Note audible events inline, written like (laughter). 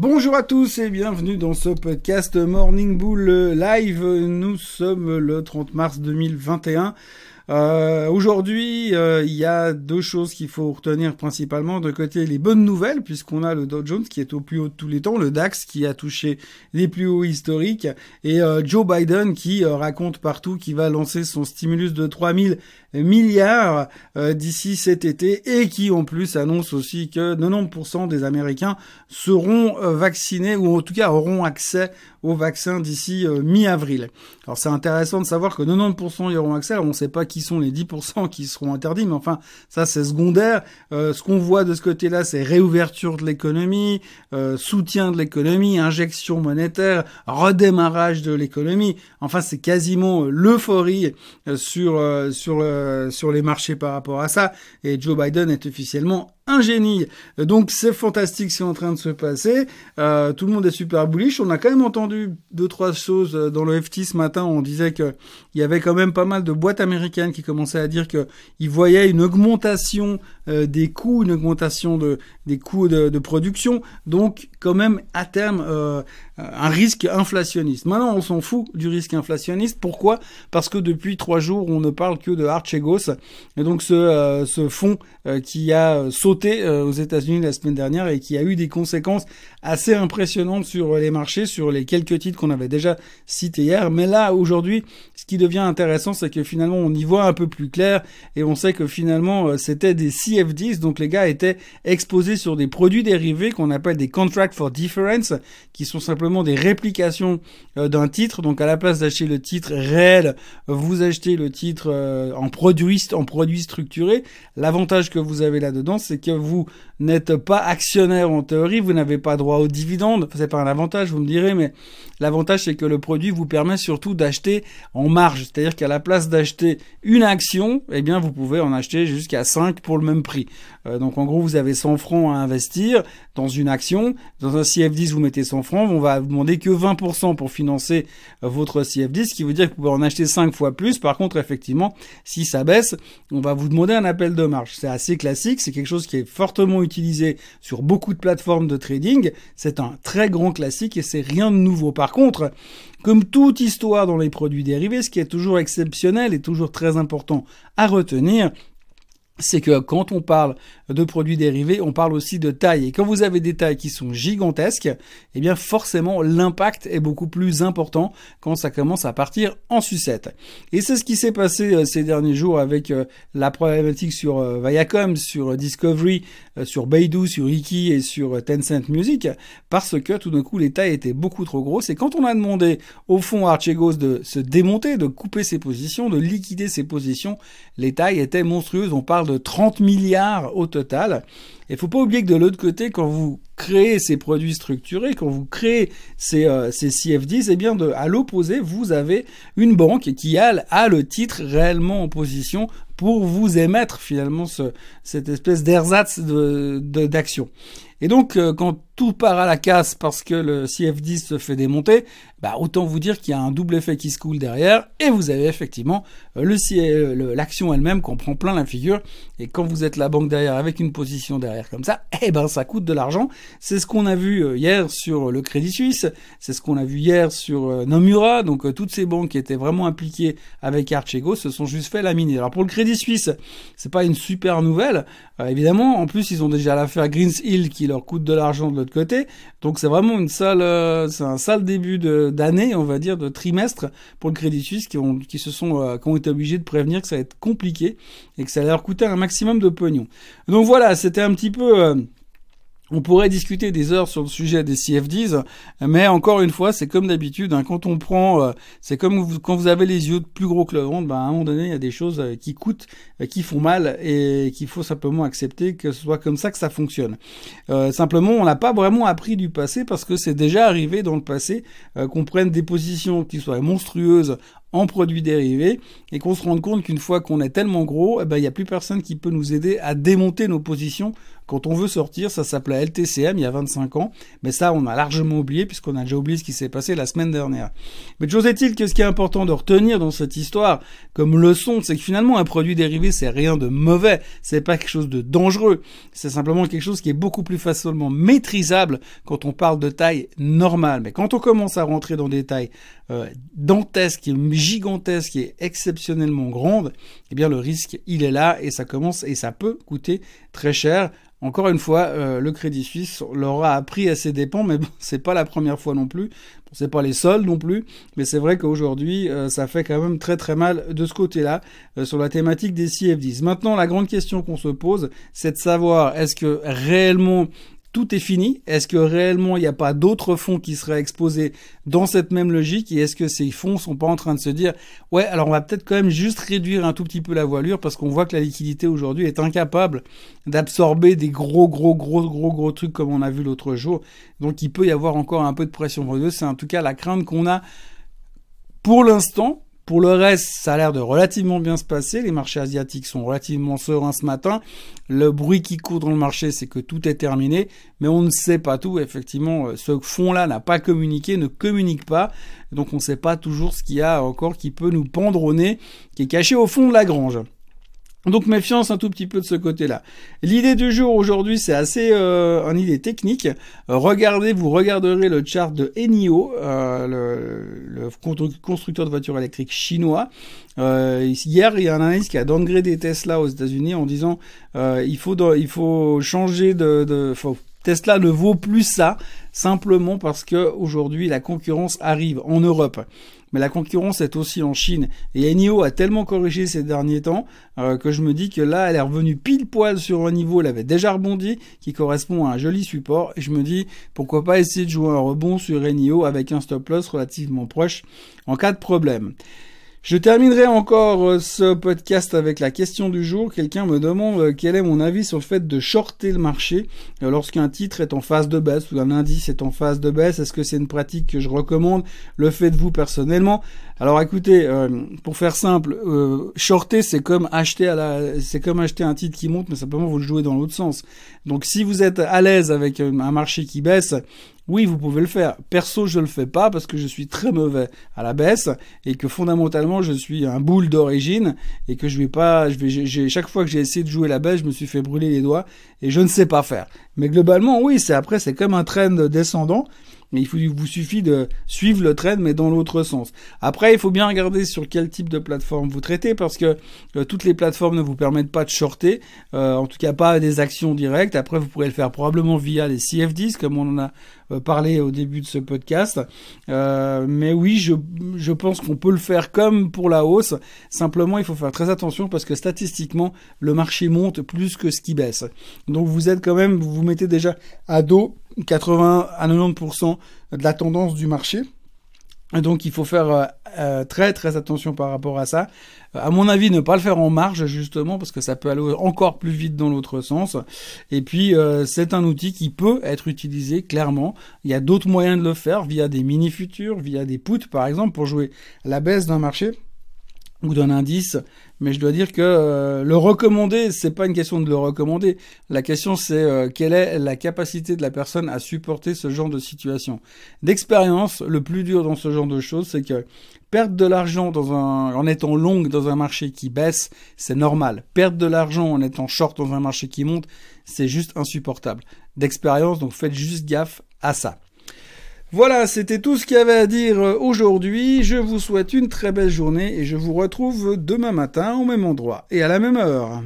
Bonjour à tous et bienvenue dans ce podcast Morning Bull Live. Nous sommes le 30 mars 2021. Euh, Aujourd'hui, euh, il y a deux choses qu'il faut retenir principalement. De côté, les bonnes nouvelles, puisqu'on a le Dow Jones qui est au plus haut de tous les temps, le DAX qui a touché les plus hauts historiques, et euh, Joe Biden qui euh, raconte partout qu'il va lancer son stimulus de 3000 milliards d'ici cet été, et qui en plus annonce aussi que 90% des Américains seront vaccinés, ou en tout cas auront accès au vaccin d'ici mi-avril. Alors c'est intéressant de savoir que 90% y auront accès, alors on ne sait pas qui sont les 10% qui seront interdits, mais enfin, ça c'est secondaire. Euh, ce qu'on voit de ce côté-là, c'est réouverture de l'économie, euh, soutien de l'économie, injection monétaire, redémarrage de l'économie. Enfin, c'est quasiment euh, l'euphorie sur sur sur les marchés par rapport à ça. Et Joe Biden est officiellement un génie. Donc c'est fantastique ce qui est en train de se passer. Euh, tout le monde est super bullish. On a quand même entendu deux trois choses dans le FT ce matin. On disait que il y avait quand même pas mal de boîtes américaines qui commençaient à dire que ils voyaient une augmentation euh, des coûts, une augmentation de des coûts de, production. Donc quand même à terme euh, un risque inflationniste. Maintenant on s'en fout du risque inflationniste. Pourquoi? Parce que depuis trois jours on ne parle que de Archegos et donc euh, ce fonds qui a sauté euh, aux États-Unis la semaine dernière et qui a eu des conséquences assez impressionnantes sur les marchés, sur les quelques titres qu'on avait déjà cités hier. Mais là, aujourd'hui, ce qui devient intéressant, c'est que finalement, on y voit un peu plus clair et on sait que finalement, euh, c'était des CFDs, donc les gars étaient exposés sur des produits dérivés qu'on appelle des contracts for difference, qui sont simplement des réplications euh, d'un titre. Donc à la place d'acheter le titre réel, vous achetez le titre en produit, en produit structuré. L'avantage que vous avez là-dedans, c'est que vous n'êtes pas actionnaire en théorie, vous n'avez pas droit aux dividendes. C'est pas un avantage, vous me direz, mais l'avantage c'est que le produit vous permet surtout d'acheter en marge. C'est-à-dire qu'à la place d'acheter une action, eh bien vous pouvez en acheter jusqu'à 5 pour le même prix. Euh, donc en gros, vous avez 100 francs à investir dans une action. Dans un CF10, vous mettez 100 francs, on va vous demander que 20% pour financer euh, votre CF10, ce qui veut dire que vous pouvez en acheter 5 fois plus. Par contre, effectivement, si ça baisse, on va vous demander un appel de marge. C'est assez classique, c'est quelque chose qui est fortement utilisé sur beaucoup de plateformes de trading. C'est un très grand classique et c'est rien de nouveau. Par contre, comme toute histoire dans les produits dérivés, ce qui est toujours exceptionnel et toujours très important à retenir, c'est que quand on parle de produits dérivés, on parle aussi de taille. Et quand vous avez des tailles qui sont gigantesques, eh bien forcément l'impact est beaucoup plus important quand ça commence à partir en sucette. Et c'est ce qui s'est passé euh, ces derniers jours avec euh, la problématique sur euh, Viacom, sur Discovery, sur Beidou, sur Iki et sur Tencent Music, parce que tout d'un coup les tailles étaient beaucoup trop grosses. Et quand on a demandé au fond Archegos de se démonter, de couper ses positions, de liquider ses positions, les tailles étaient monstrueuses. On parle de 30 milliards au total. Il faut pas oublier que de l'autre côté, quand vous créez ces produits structurés, quand vous créez ces, euh, ces CFDs, eh bien, à l'opposé, vous avez une banque qui a, le titre réellement en position pour vous émettre finalement ce, cette espèce d'ersatz de, d'action. Et donc, euh, quand tout part à la casse parce que le CF10 se fait démonter, bah autant vous dire qu'il y a un double effet qui se coule derrière, et vous avez effectivement euh, l'action elle-même qu'on prend plein la figure. Et quand vous êtes la banque derrière avec une position derrière comme ça, (laughs) eh ben ça coûte de l'argent. C'est ce qu'on a vu euh, hier sur le Crédit Suisse, c'est ce qu'on a vu hier sur Nomura. Donc toutes ces banques qui étaient vraiment impliquées avec Archegos se sont juste fait laminer. Alors pour le Crédit Suisse, c'est pas une super nouvelle, évidemment. En plus, ils ont déjà l'affaire Greens Hill qui leur coûte de l'argent de l'autre côté. Donc c'est vraiment une sale, euh, c'est un sale début d'année, on va dire, de trimestre pour le Crédit Suisse qui ont, qui euh, ont été obligés de prévenir que ça va être compliqué et que ça allait leur coûter un maximum de pognon. Donc voilà, c'était un petit peu euh, on pourrait discuter des heures sur le sujet des CFDs, mais encore une fois, c'est comme d'habitude, hein, quand on prend, euh, c'est comme quand vous avez les yeux plus gros que le ventre, ben, à un moment donné, il y a des choses euh, qui coûtent, qui font mal, et qu'il faut simplement accepter que ce soit comme ça que ça fonctionne. simplement, on n'a pas vraiment appris du passé parce que c'est déjà arrivé dans le passé qu'on prenne des positions qui soient monstrueuses en produits dérivés et qu'on se rende compte qu'une fois qu'on est tellement gros, eh ben, il n'y a plus personne qui peut nous aider à démonter nos positions Quand on veut sortir, ça s'appelait LTCM il y a 25 ans, mais ça on a largement oublié puisqu'on a déjà oublié ce qui s'est passé la semaine dernière. Mais chose est-il que ce qui est important de retenir dans cette histoire comme leçon, c'est que finalement un produit dérivé c'est rien de mauvais, c'est pas quelque chose de dangereux, c'est simplement quelque chose qui est beaucoup plus facilement maîtrisable quand on parle de taille normale. Mais quand on commence à rentrer dans des tailles euh, dantesques, gigantesques et exceptionnellement grandes, eh bien le risque il est là et ça commence et ça peut coûter très cher. Encore une fois, euh, le Crédit Suisse l'aura appris à ses dépens, mais bon, (laughs) c'est pas la première fois non plus. Bon, c'est pas les seuls non plus, mais c'est vrai qu'aujourd'hui, euh, ça fait quand même très très mal de ce côté-là euh, sur la thématique des CFDs. Maintenant, la grande question qu'on se pose, c'est de savoir est-ce que réellement est fini Est-ce que réellement il n'y a pas d'autres fonds qui seraient exposés dans cette même logique? Et est-ce que ces fonds sont pas en train de se dire ouais alors on va peut-être quand même juste réduire un tout petit peu la voilure parce qu'on voit que la liquidité aujourd'hui est incapable d'absorber des gros gros gros gros gros trucs comme on a vu l'autre jour. Donc il peut y avoir encore un peu de pression. C'est en tout cas la crainte qu'on a pour l'instant pour le reste, ça a l'air de relativement bien se passer. Les marchés asiatiques sont relativement sereins ce matin. Le bruit qui court dans le marché, c'est que tout est terminé, mais on ne sait pas tout. Effectivement, ce fonds-là n'a pas communiqué, ne communique pas. Donc on ne sait pas toujours ce qu'il y a encore qui peut nous pendre au nez, qui est caché au fond de la grange. Donc méfiance un tout petit peu de ce côté-là. L'idée du jour aujourd'hui, c'est assez euh, une idée technique. Euh, regardez, vous regarderez le chart de Enio, euh, le, constructeur de voitures électriques chinois. hier, il y a un analyste qui a downgradé Tesla aux États-Unis en disant il faut il faut changer de Tesla ne vaut plus ça simplement parce que aujourd'hui la concurrence arrive en Europe mais la concurrence est aussi en Chine. Et NIO a tellement corrigé ces derniers temps euh, que je me dis que là, elle est revenue pile poil sur un niveau, elle avait déjà rebondi, qui correspond à un joli support. Et je me dis, pourquoi pas essayer de jouer un rebond sur NIO avec un stop loss relativement proche en cas de problème. Je terminerai encore euh, ce podcast avec la question du jour. Quelqu'un me demande euh, quel est mon avis sur le fait de shorter le marché euh, lorsqu'un titre est en phase de baisse ou un indice est en phase de baisse? Est-ce que c'est une pratique que je recommande? Le faites-vous personnellement? Alors écoutez, pour faire simple, shorter c'est comme acheter à la, c'est comme acheter un titre qui monte, mais simplement vous le jouez dans l'autre sens. Donc si vous êtes à l'aise avec un marché qui baisse, oui, vous pouvez le faire. Perso, je le fais pas parce que je suis très mauvais à la baisse et que fondamentalement, je suis un boule d'origine et que je vais pas, je vais, j'ai, chaque fois que j'ai essayé de jouer la baisse, je me suis fait brûler les doigts et je ne sais pas faire. Mais globalement, oui, c'est après, c'est comme un trend descendant. Mais il vous suffit de suivre le trend, mais dans l'autre sens. Après, il faut bien regarder sur quel type de plateforme vous traitez, parce que euh, toutes les plateformes ne vous permettent pas de shorter, euh, en tout cas pas des actions directes. Après, vous pourrez le faire probablement via les CFDs, comme on en a parlé au début de ce podcast. mais oui, je, je pense qu'on peut le faire comme pour la hausse. Simplement, il faut faire très attention parce que statistiquement, le marché monte plus que ce qui baisse. Donc vous êtes quand même, vous vous mettez déjà à dos 80 à 90% de la tendance du marché. Donc il faut faire euh, euh, très très attention par rapport à ça. Euh, à mon avis, ne pas le faire en marge justement parce que ça peut aller encore plus vite dans l'autre sens. Et puis c'est un outil qui peut être utilisé clairement. Il y a d'autres moyens de le faire via des mini futurs, via des puts par exemple pour jouer la baisse d'un marché ou d'un indice, mais je dois dire que euh, le recommander, c'est pas une question de le recommander. La question c'est euh, quelle est la capacité de la personne à supporter ce genre de situation. D'expérience, le plus dur dans ce genre de choses, c'est que perdre de l'argent en étant longue dans un marché qui baisse, c'est normal. Perdre de l'argent en étant short dans un marché qui monte, c'est juste insupportable. D'expérience, donc faites juste gaffe à ça. Voilà, c'était tout ce qu'il y avait à dire euh, aujourd'hui. Je vous souhaite une très belle journée et je vous retrouve demain matin au même endroit et à la même heure.